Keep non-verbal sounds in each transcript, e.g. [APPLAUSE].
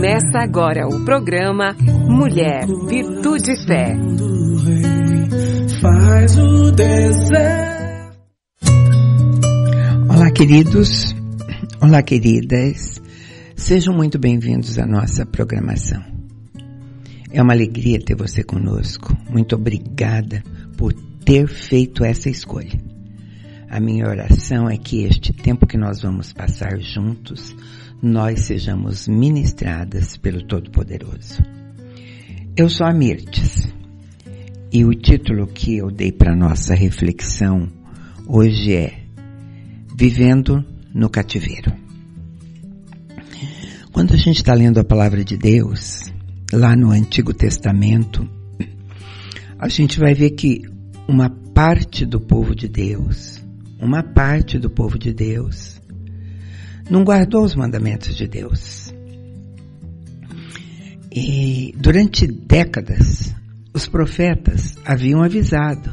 Começa agora o programa Mulher, Virtude e Fé. Olá, queridos. Olá, queridas. Sejam muito bem-vindos à nossa programação. É uma alegria ter você conosco. Muito obrigada por ter feito essa escolha. A minha oração é que este tempo que nós vamos passar juntos nós sejamos ministradas pelo Todo-Poderoso. Eu sou a Mirtes e o título que eu dei para nossa reflexão hoje é Vivendo no Cativeiro. Quando a gente está lendo a palavra de Deus, lá no Antigo Testamento, a gente vai ver que uma parte do povo de Deus, uma parte do povo de Deus, não guardou os mandamentos de Deus. E durante décadas, os profetas haviam avisado,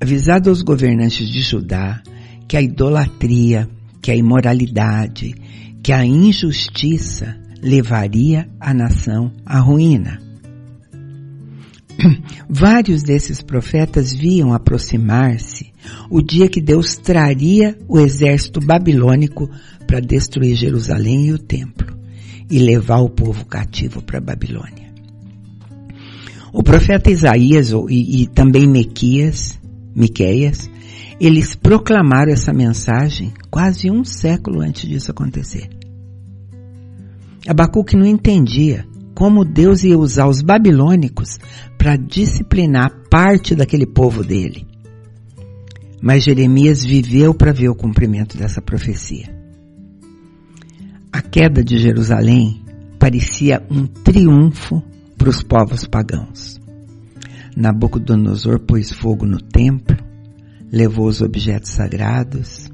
avisado aos governantes de Judá que a idolatria, que a imoralidade, que a injustiça levaria a nação à ruína. [CLEARS THROAT] Vários desses profetas viam aproximar-se o dia que Deus traria o exército babilônico para destruir Jerusalém e o templo e levar o povo cativo para Babilônia. O profeta Isaías e, e também Mequias, Miqueias, eles proclamaram essa mensagem quase um século antes disso acontecer. Abacuque não entendia como Deus ia usar os babilônicos para disciplinar parte daquele povo dele. Mas Jeremias viveu para ver o cumprimento dessa profecia. A queda de Jerusalém parecia um triunfo para os povos pagãos. Nabucodonosor pôs fogo no templo, levou os objetos sagrados.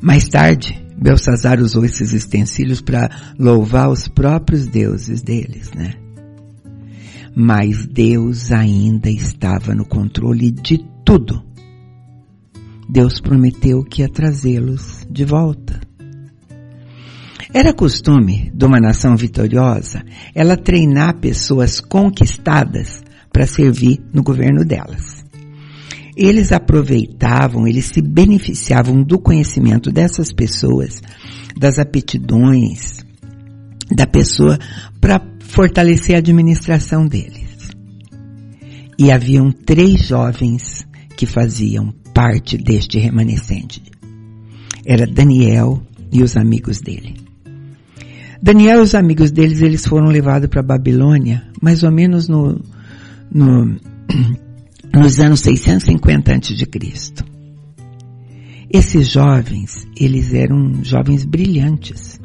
Mais tarde, Belsazar usou esses utensílios para louvar os próprios deuses deles, né? Mas Deus ainda estava no controle de tudo. Deus prometeu que ia trazê-los de volta. Era costume de uma nação vitoriosa ela treinar pessoas conquistadas para servir no governo delas. Eles aproveitavam, eles se beneficiavam do conhecimento dessas pessoas, das aptidões da pessoa para fortalecer a administração deles. E haviam três jovens que faziam parte deste remanescente. Era Daniel e os amigos dele. Daniel e os amigos deles, eles foram levados para Babilônia, mais ou menos no, no [CLEARS THROAT] nos anos 650 a.C. Esses jovens, eles eram jovens brilhantes.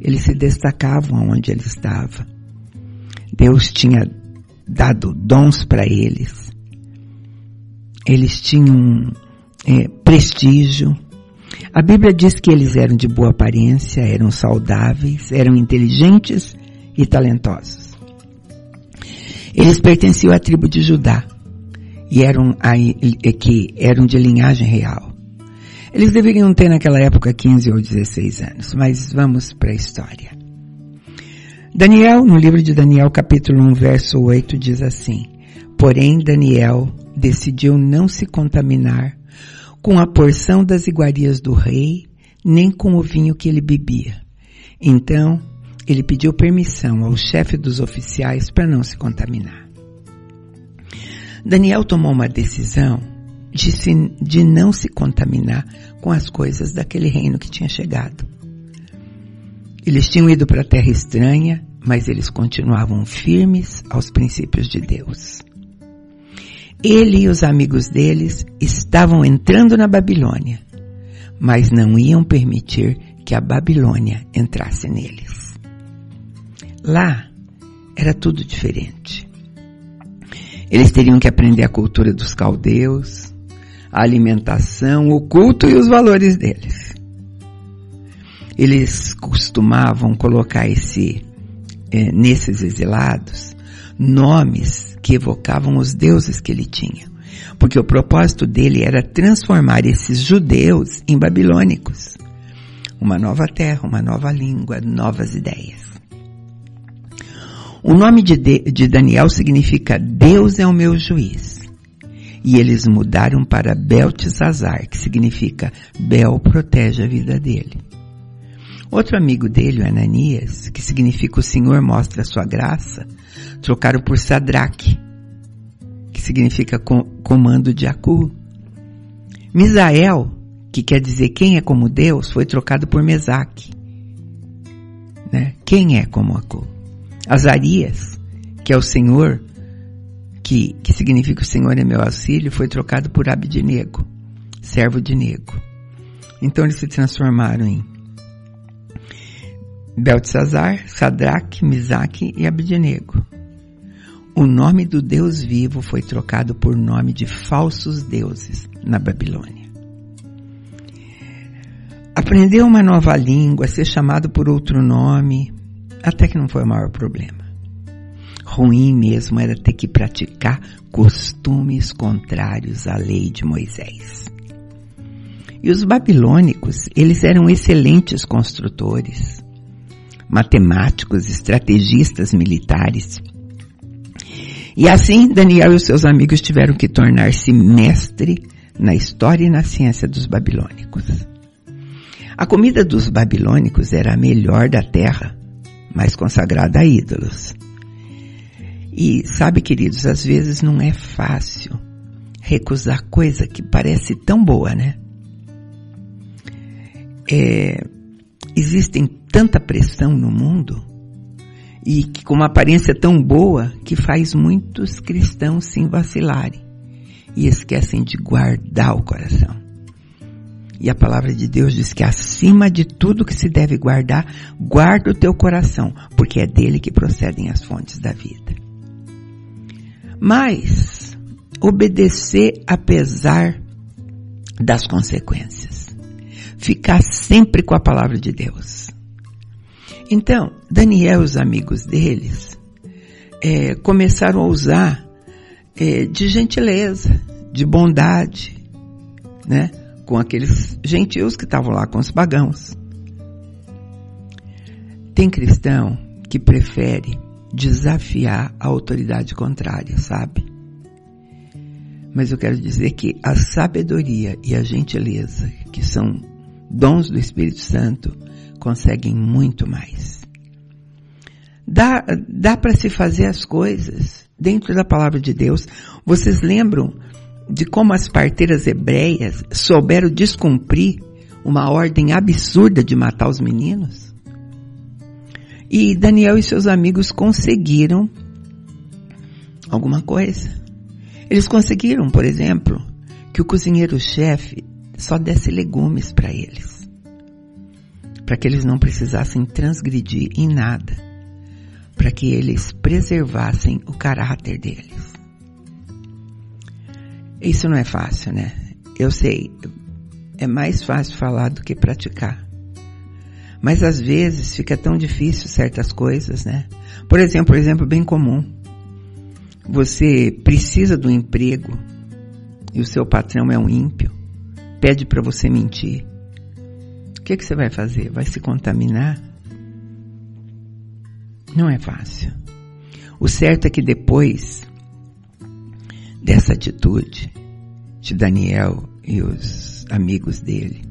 Eles se destacavam onde ele estava. Deus tinha dado dons para eles. Eles tinham é, prestígio. A Bíblia diz que eles eram de boa aparência, eram saudáveis, eram inteligentes e talentosos. Eles pertenciam à tribo de Judá e eram, que eram de linhagem real. Eles deveriam ter naquela época 15 ou 16 anos, mas vamos para a história. Daniel, no livro de Daniel capítulo 1 verso 8 diz assim, Porém Daniel decidiu não se contaminar com a porção das iguarias do rei, nem com o vinho que ele bebia. Então, ele pediu permissão ao chefe dos oficiais para não se contaminar. Daniel tomou uma decisão de, se, de não se contaminar com as coisas daquele reino que tinha chegado. Eles tinham ido para a terra estranha, mas eles continuavam firmes aos princípios de Deus. Ele e os amigos deles estavam entrando na Babilônia, mas não iam permitir que a Babilônia entrasse neles. Lá era tudo diferente. Eles teriam que aprender a cultura dos caldeus, a alimentação, o culto e os valores deles. Eles costumavam colocar esse, é, nesses exilados nomes que evocavam os deuses que ele tinha. Porque o propósito dele era transformar esses judeus em babilônicos. uma nova terra, uma nova língua, novas ideias. O nome de, de, Daniel significa Deus é o meu juiz. E eles mudaram para Beltesazar, que significa Bel protege a vida dele. Outro amigo dele, o Ananias, que significa o Senhor mostra a sua graça, trocaram por Sadraque, que significa comando de Acu. Misael, que quer dizer quem é como Deus, foi trocado por Mesaque. Né? Quem é como Acu? Azarias, que é o Senhor, que, que significa o Senhor é meu auxílio, foi trocado por Abednego, servo de Nego. Então eles se transformaram em Beltesazar, Sadraque, Misaque e Abednego. O nome do Deus vivo foi trocado por nome de falsos deuses na Babilônia. Aprender uma nova língua, ser chamado por outro nome, até que não foi o maior problema. Ruim mesmo era ter que praticar costumes contrários à lei de Moisés. E os babilônicos, eles eram excelentes construtores, matemáticos, estrategistas militares. E assim, Daniel e os seus amigos tiveram que tornar-se mestre na história e na ciência dos babilônicos. A comida dos babilônicos era a melhor da terra, mas consagrada a ídolos. E sabe, queridos, às vezes não é fácil recusar coisa que parece tão boa, né? É, existem tanta pressão no mundo e que com uma aparência tão boa que faz muitos cristãos se vacilarem e esquecem de guardar o coração. E a palavra de Deus diz que acima de tudo que se deve guardar, guarda o teu coração, porque é dele que procedem as fontes da vida. Mas, obedecer apesar das consequências. Ficar sempre com a palavra de Deus. Então, Daniel e os amigos deles é, começaram a usar é, de gentileza, de bondade, né? com aqueles gentios que estavam lá com os pagãos. Tem cristão que prefere desafiar a autoridade contrária, sabe? Mas eu quero dizer que a sabedoria e a gentileza, que são dons do Espírito Santo, conseguem muito mais. Dá, dá para se fazer as coisas dentro da palavra de Deus. Vocês lembram de como as parteiras hebreias souberam descumprir uma ordem absurda de matar os meninos? E Daniel e seus amigos conseguiram alguma coisa. Eles conseguiram, por exemplo, que o cozinheiro-chefe só desse legumes para eles. Para que eles não precisassem transgredir em nada. Para que eles preservassem o caráter deles. Isso não é fácil, né? Eu sei. É mais fácil falar do que praticar. Mas às vezes fica tão difícil certas coisas, né? Por exemplo, por exemplo bem comum. Você precisa do emprego e o seu patrão é um ímpio, pede para você mentir. O que, que você vai fazer? Vai se contaminar? Não é fácil. O certo é que depois dessa atitude de Daniel e os amigos dele.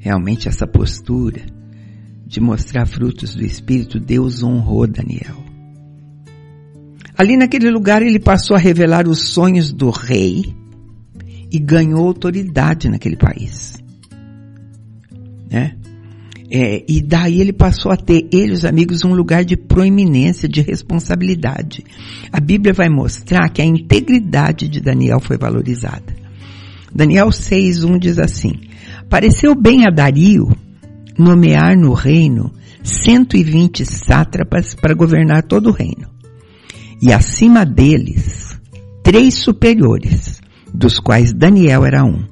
Realmente essa postura de mostrar frutos do Espírito, Deus honrou Daniel. Ali naquele lugar ele passou a revelar os sonhos do rei e ganhou autoridade naquele país. Né? É, e daí ele passou a ter, ele os amigos, um lugar de proeminência, de responsabilidade. A Bíblia vai mostrar que a integridade de Daniel foi valorizada. Daniel 6.1 diz assim, Pareceu bem a Dario nomear no reino 120 sátrapas para governar todo o reino. E acima deles, três superiores, dos quais Daniel era um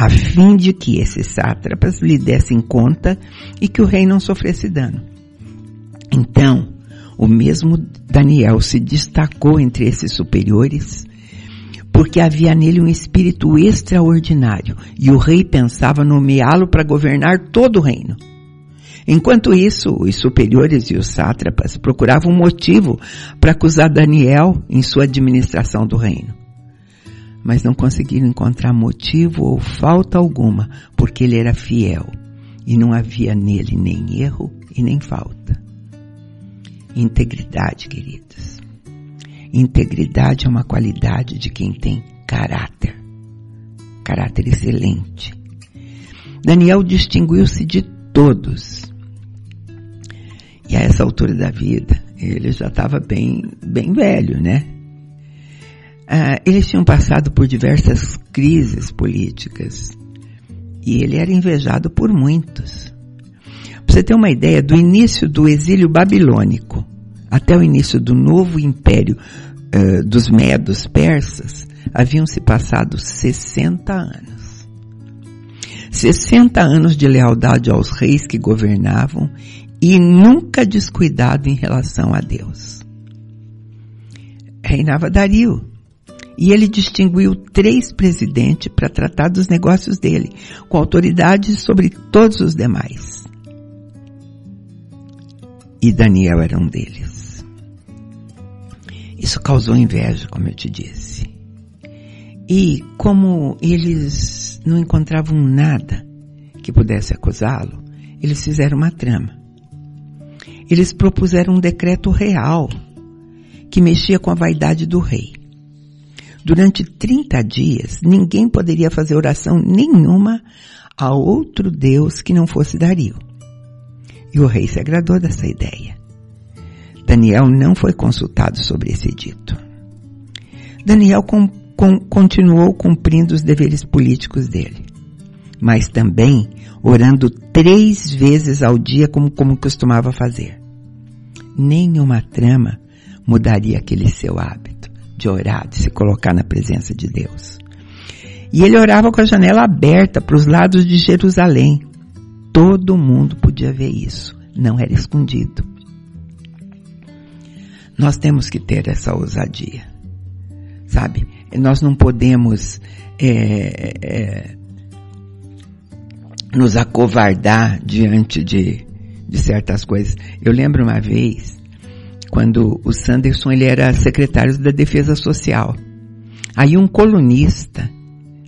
a fim de que esses sátrapas lhe dessem conta e que o rei não sofresse dano. Então, o mesmo Daniel se destacou entre esses superiores, porque havia nele um espírito extraordinário e o rei pensava nomeá-lo para governar todo o reino. Enquanto isso, os superiores e os sátrapas procuravam motivo para acusar Daniel em sua administração do reino. Mas não conseguiram encontrar motivo ou falta alguma, porque ele era fiel e não havia nele nem erro e nem falta. Integridade, queridos. Integridade é uma qualidade de quem tem caráter. Caráter excelente. Daniel distinguiu-se de todos. E a essa altura da vida, ele já estava bem, bem velho, né? Ah, eles tinham passado por diversas crises políticas e ele era invejado por muitos. Para você ter uma ideia, do início do exílio babilônico até o início do novo império uh, dos medos persas, haviam se passado 60 anos. 60 anos de lealdade aos reis que governavam e nunca descuidado em relação a Deus. Reinava Dario, e ele distinguiu três presidentes para tratar dos negócios dele, com autoridade sobre todos os demais. E Daniel era um deles. Isso causou inveja, como eu te disse. E como eles não encontravam nada que pudesse acusá-lo, eles fizeram uma trama eles propuseram um decreto real que mexia com a vaidade do rei. Durante 30 dias, ninguém poderia fazer oração nenhuma a outro Deus que não fosse Dario. E o rei se agradou dessa ideia. Daniel não foi consultado sobre esse dito. Daniel com, com, continuou cumprindo os deveres políticos dele, mas também orando três vezes ao dia como, como costumava fazer. Nenhuma trama mudaria aquele seu hábito de orar, de se colocar na presença de Deus. E ele orava com a janela aberta para os lados de Jerusalém. Todo mundo podia ver isso, não era escondido. Nós temos que ter essa ousadia, sabe? Nós não podemos é, é, nos acovardar diante de, de certas coisas. Eu lembro uma vez, quando o Sanderson ele era secretário da Defesa Social. Aí um colunista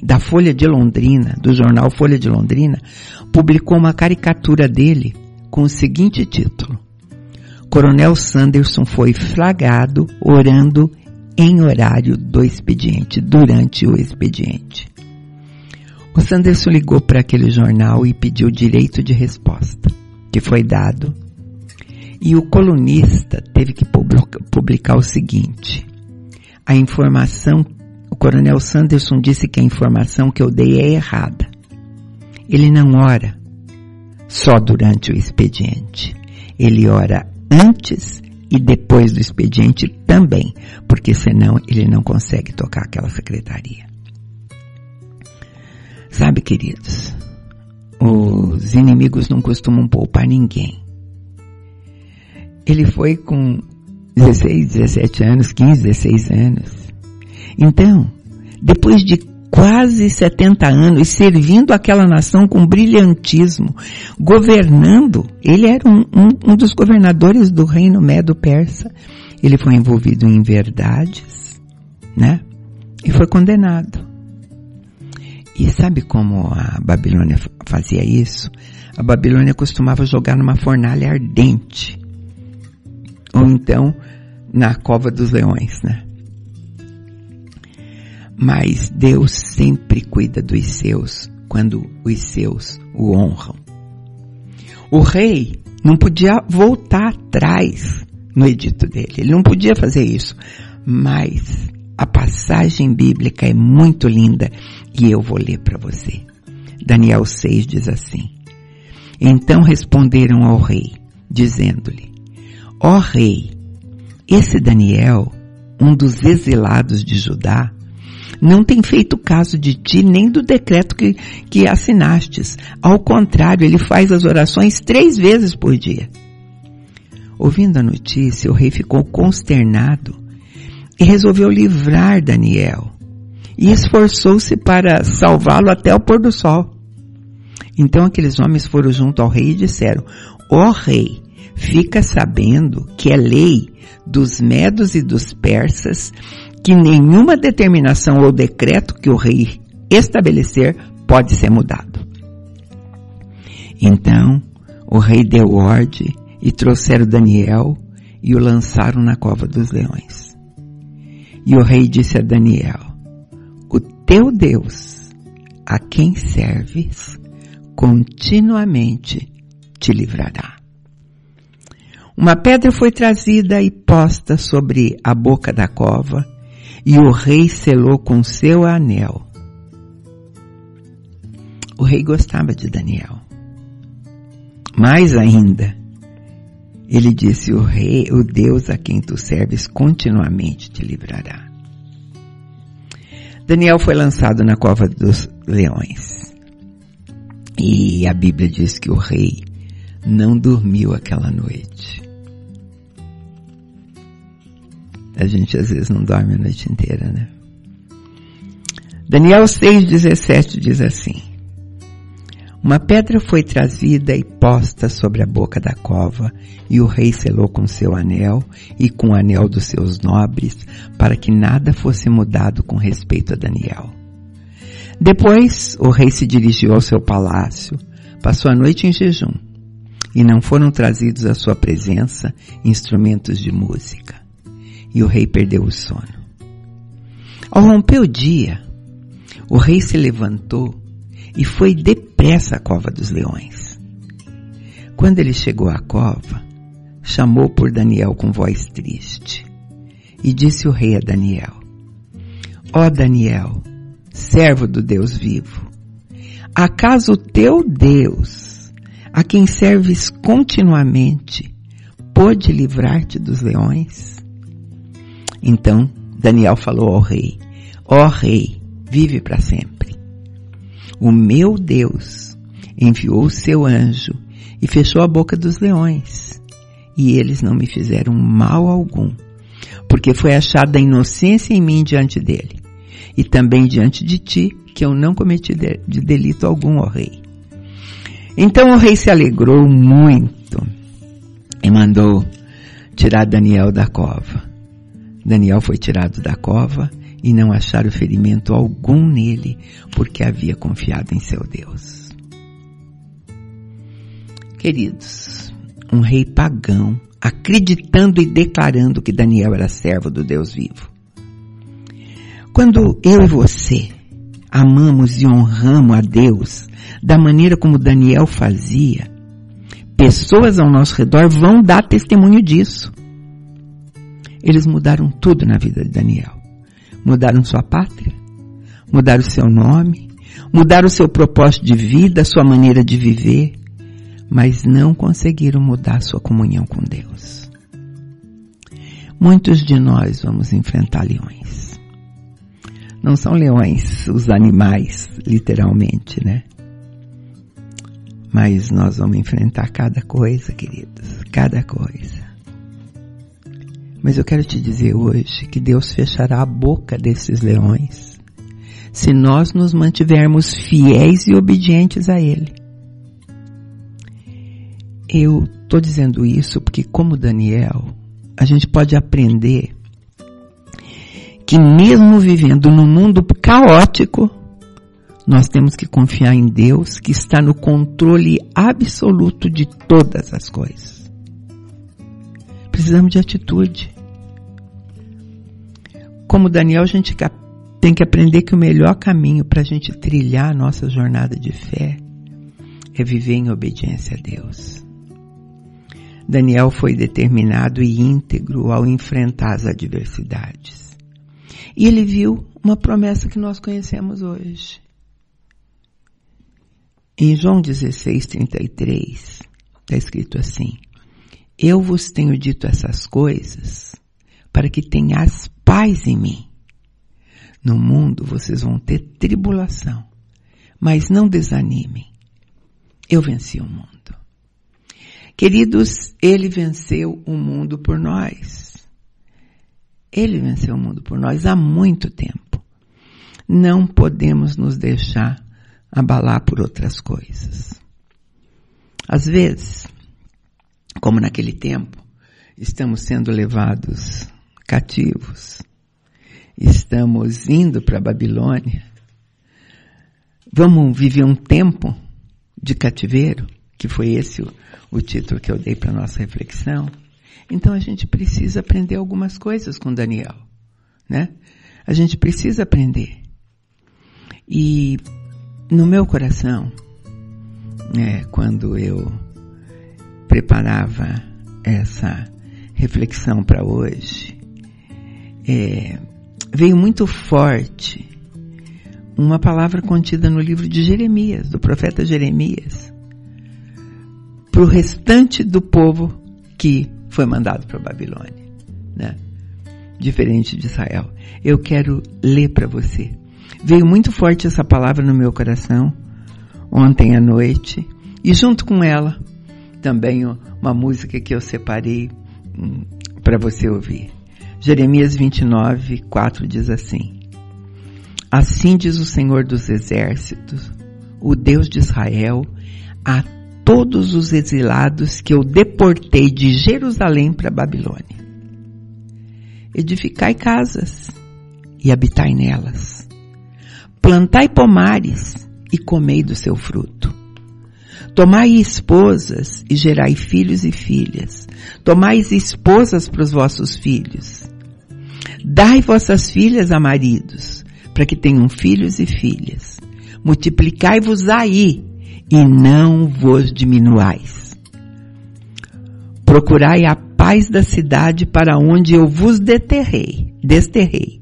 da Folha de Londrina, do jornal Folha de Londrina, publicou uma caricatura dele com o seguinte título. Coronel Sanderson foi flagrado orando em horário do expediente, durante o expediente. O Sanderson ligou para aquele jornal e pediu direito de resposta, que foi dado. E o colunista teve que publicar o seguinte: a informação, o coronel Sanderson disse que a informação que eu dei é errada. Ele não ora só durante o expediente. Ele ora antes e depois do expediente também, porque senão ele não consegue tocar aquela secretaria. Sabe, queridos, os inimigos não costumam poupar ninguém. Ele foi com 16, 17 anos, 15, 16 anos. Então, depois de quase 70 anos servindo aquela nação com brilhantismo, governando, ele era um, um, um dos governadores do reino medo-persa. Ele foi envolvido em verdades, né? E foi condenado. E sabe como a Babilônia fazia isso? A Babilônia costumava jogar numa fornalha ardente. Ou então na cova dos leões, né? Mas Deus sempre cuida dos seus quando os seus o honram. O rei não podia voltar atrás no edito dele. Ele não podia fazer isso. Mas a passagem bíblica é muito linda e eu vou ler para você. Daniel 6 diz assim: Então responderam ao rei, dizendo-lhe: Ó rei, esse Daniel, um dos exilados de Judá, não tem feito caso de ti nem do decreto que, que assinastes. Ao contrário, ele faz as orações três vezes por dia. Ouvindo a notícia, o rei ficou consternado e resolveu livrar Daniel e esforçou-se para salvá-lo até o pôr do sol. Então aqueles homens foram junto ao rei e disseram, ó oh, rei, fica sabendo que é lei dos medos e dos persas que nenhuma determinação ou decreto que o rei estabelecer pode ser mudado. Então o rei deu ordem e trouxeram Daniel e o lançaram na cova dos leões. E o rei disse a Daniel, o teu Deus, a quem serves, continuamente te livrará. Uma pedra foi trazida e posta sobre a boca da cova, e o rei selou com seu anel. O rei gostava de Daniel. Mais ainda, ele disse, o rei, o Deus a quem tu serves continuamente te livrará. Daniel foi lançado na cova dos leões. E a Bíblia diz que o rei não dormiu aquela noite. A gente às vezes não dorme a noite inteira, né? Daniel 6,17 diz assim: uma pedra foi trazida e posta sobre a boca da cova, e o rei selou com seu anel e com o anel dos seus nobres, para que nada fosse mudado com respeito a Daniel. Depois o rei se dirigiu ao seu palácio, passou a noite em jejum, e não foram trazidos à sua presença instrumentos de música. E o rei perdeu o sono. Ao romper o dia, o rei se levantou e foi depressa à cova dos leões. Quando ele chegou à cova, chamou por Daniel com voz triste. E disse o rei a Daniel, Ó oh Daniel, servo do Deus vivo, acaso o teu Deus, a quem serves continuamente, pôde livrar-te dos leões? Então Daniel falou ao rei, ó oh, rei, vive para sempre. O meu Deus enviou o seu anjo e fechou a boca dos leões. E eles não me fizeram mal algum, porque foi achada inocência em mim diante dele, e também diante de ti, que eu não cometi de delito algum, ó rei. Então o rei se alegrou muito e mandou tirar Daniel da cova. Daniel foi tirado da cova e não acharam ferimento algum nele, porque havia confiado em seu Deus. Queridos, um rei pagão, acreditando e declarando que Daniel era servo do Deus vivo. Quando eu e você amamos e honramos a Deus da maneira como Daniel fazia, pessoas ao nosso redor vão dar testemunho disso. Eles mudaram tudo na vida de Daniel mudaram sua pátria, mudaram seu nome, mudaram seu propósito de vida, sua maneira de viver, mas não conseguiram mudar sua comunhão com Deus. Muitos de nós vamos enfrentar leões. Não são leões os animais, literalmente, né? Mas nós vamos enfrentar cada coisa, queridos, cada coisa. Mas eu quero te dizer hoje que Deus fechará a boca desses leões se nós nos mantivermos fiéis e obedientes a Ele. Eu estou dizendo isso porque, como Daniel, a gente pode aprender que mesmo vivendo num mundo caótico, nós temos que confiar em Deus que está no controle absoluto de todas as coisas precisamos de atitude. Como Daniel, a gente tem que aprender que o melhor caminho para a gente trilhar a nossa jornada de fé é viver em obediência a Deus. Daniel foi determinado e íntegro ao enfrentar as adversidades. E ele viu uma promessa que nós conhecemos hoje. Em João 16, 33, está escrito assim: eu vos tenho dito essas coisas para que tenhas paz em mim. No mundo vocês vão ter tribulação, mas não desanimem. Eu venci o mundo. Queridos, ele venceu o mundo por nós. Ele venceu o mundo por nós há muito tempo. não podemos nos deixar abalar por outras coisas. Às vezes, como naquele tempo, estamos sendo levados cativos, estamos indo para a Babilônia, vamos viver um tempo de cativeiro, que foi esse o, o título que eu dei para nossa reflexão. Então a gente precisa aprender algumas coisas com Daniel, né? A gente precisa aprender. E no meu coração, é, quando eu preparava essa reflexão para hoje, é, veio muito forte uma palavra contida no livro de Jeremias, do profeta Jeremias, para o restante do povo que foi mandado para a Babilônia, né? Diferente de Israel. Eu quero ler para você. Veio muito forte essa palavra no meu coração ontem à noite e junto com ela também uma música que eu separei hum, para você ouvir. Jeremias 29, 4 diz assim: Assim diz o Senhor dos Exércitos, o Deus de Israel, a todos os exilados que eu deportei de Jerusalém para Babilônia. Edificai casas e habitai nelas. Plantai pomares e comei do seu fruto. Tomai esposas e gerai filhos e filhas. Tomai esposas para os vossos filhos. Dai vossas filhas a maridos, para que tenham filhos e filhas. Multiplicai-vos aí e não vos diminuais. Procurai a paz da cidade para onde eu vos deterrei, desterrei,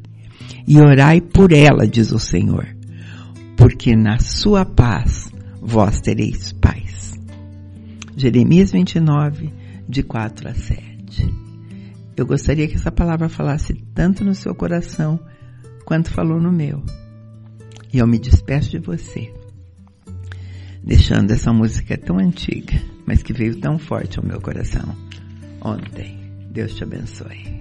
e orai por ela, diz o Senhor, porque na sua paz vós tereis paz. Jeremias 29, de 4 a 7. Eu gostaria que essa palavra falasse tanto no seu coração quanto falou no meu. E eu me despeço de você, deixando essa música tão antiga, mas que veio tão forte ao meu coração ontem. Deus te abençoe.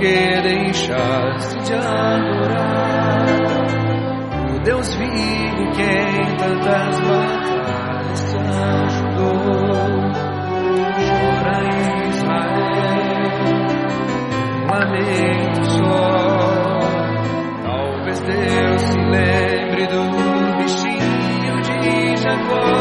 porque deixaste de adorar o Deus vivo que em tantas batalhas te ajudou. Chora Israel, um lamento só. Talvez Deus se lembre do bichinho de Jacó.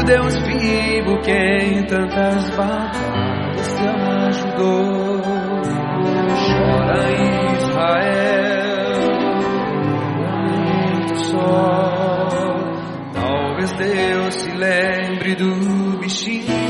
O Deus vivo que em tantas batalhas te ajudou. Chora Israel, só. Talvez Deus se lembre do bichinho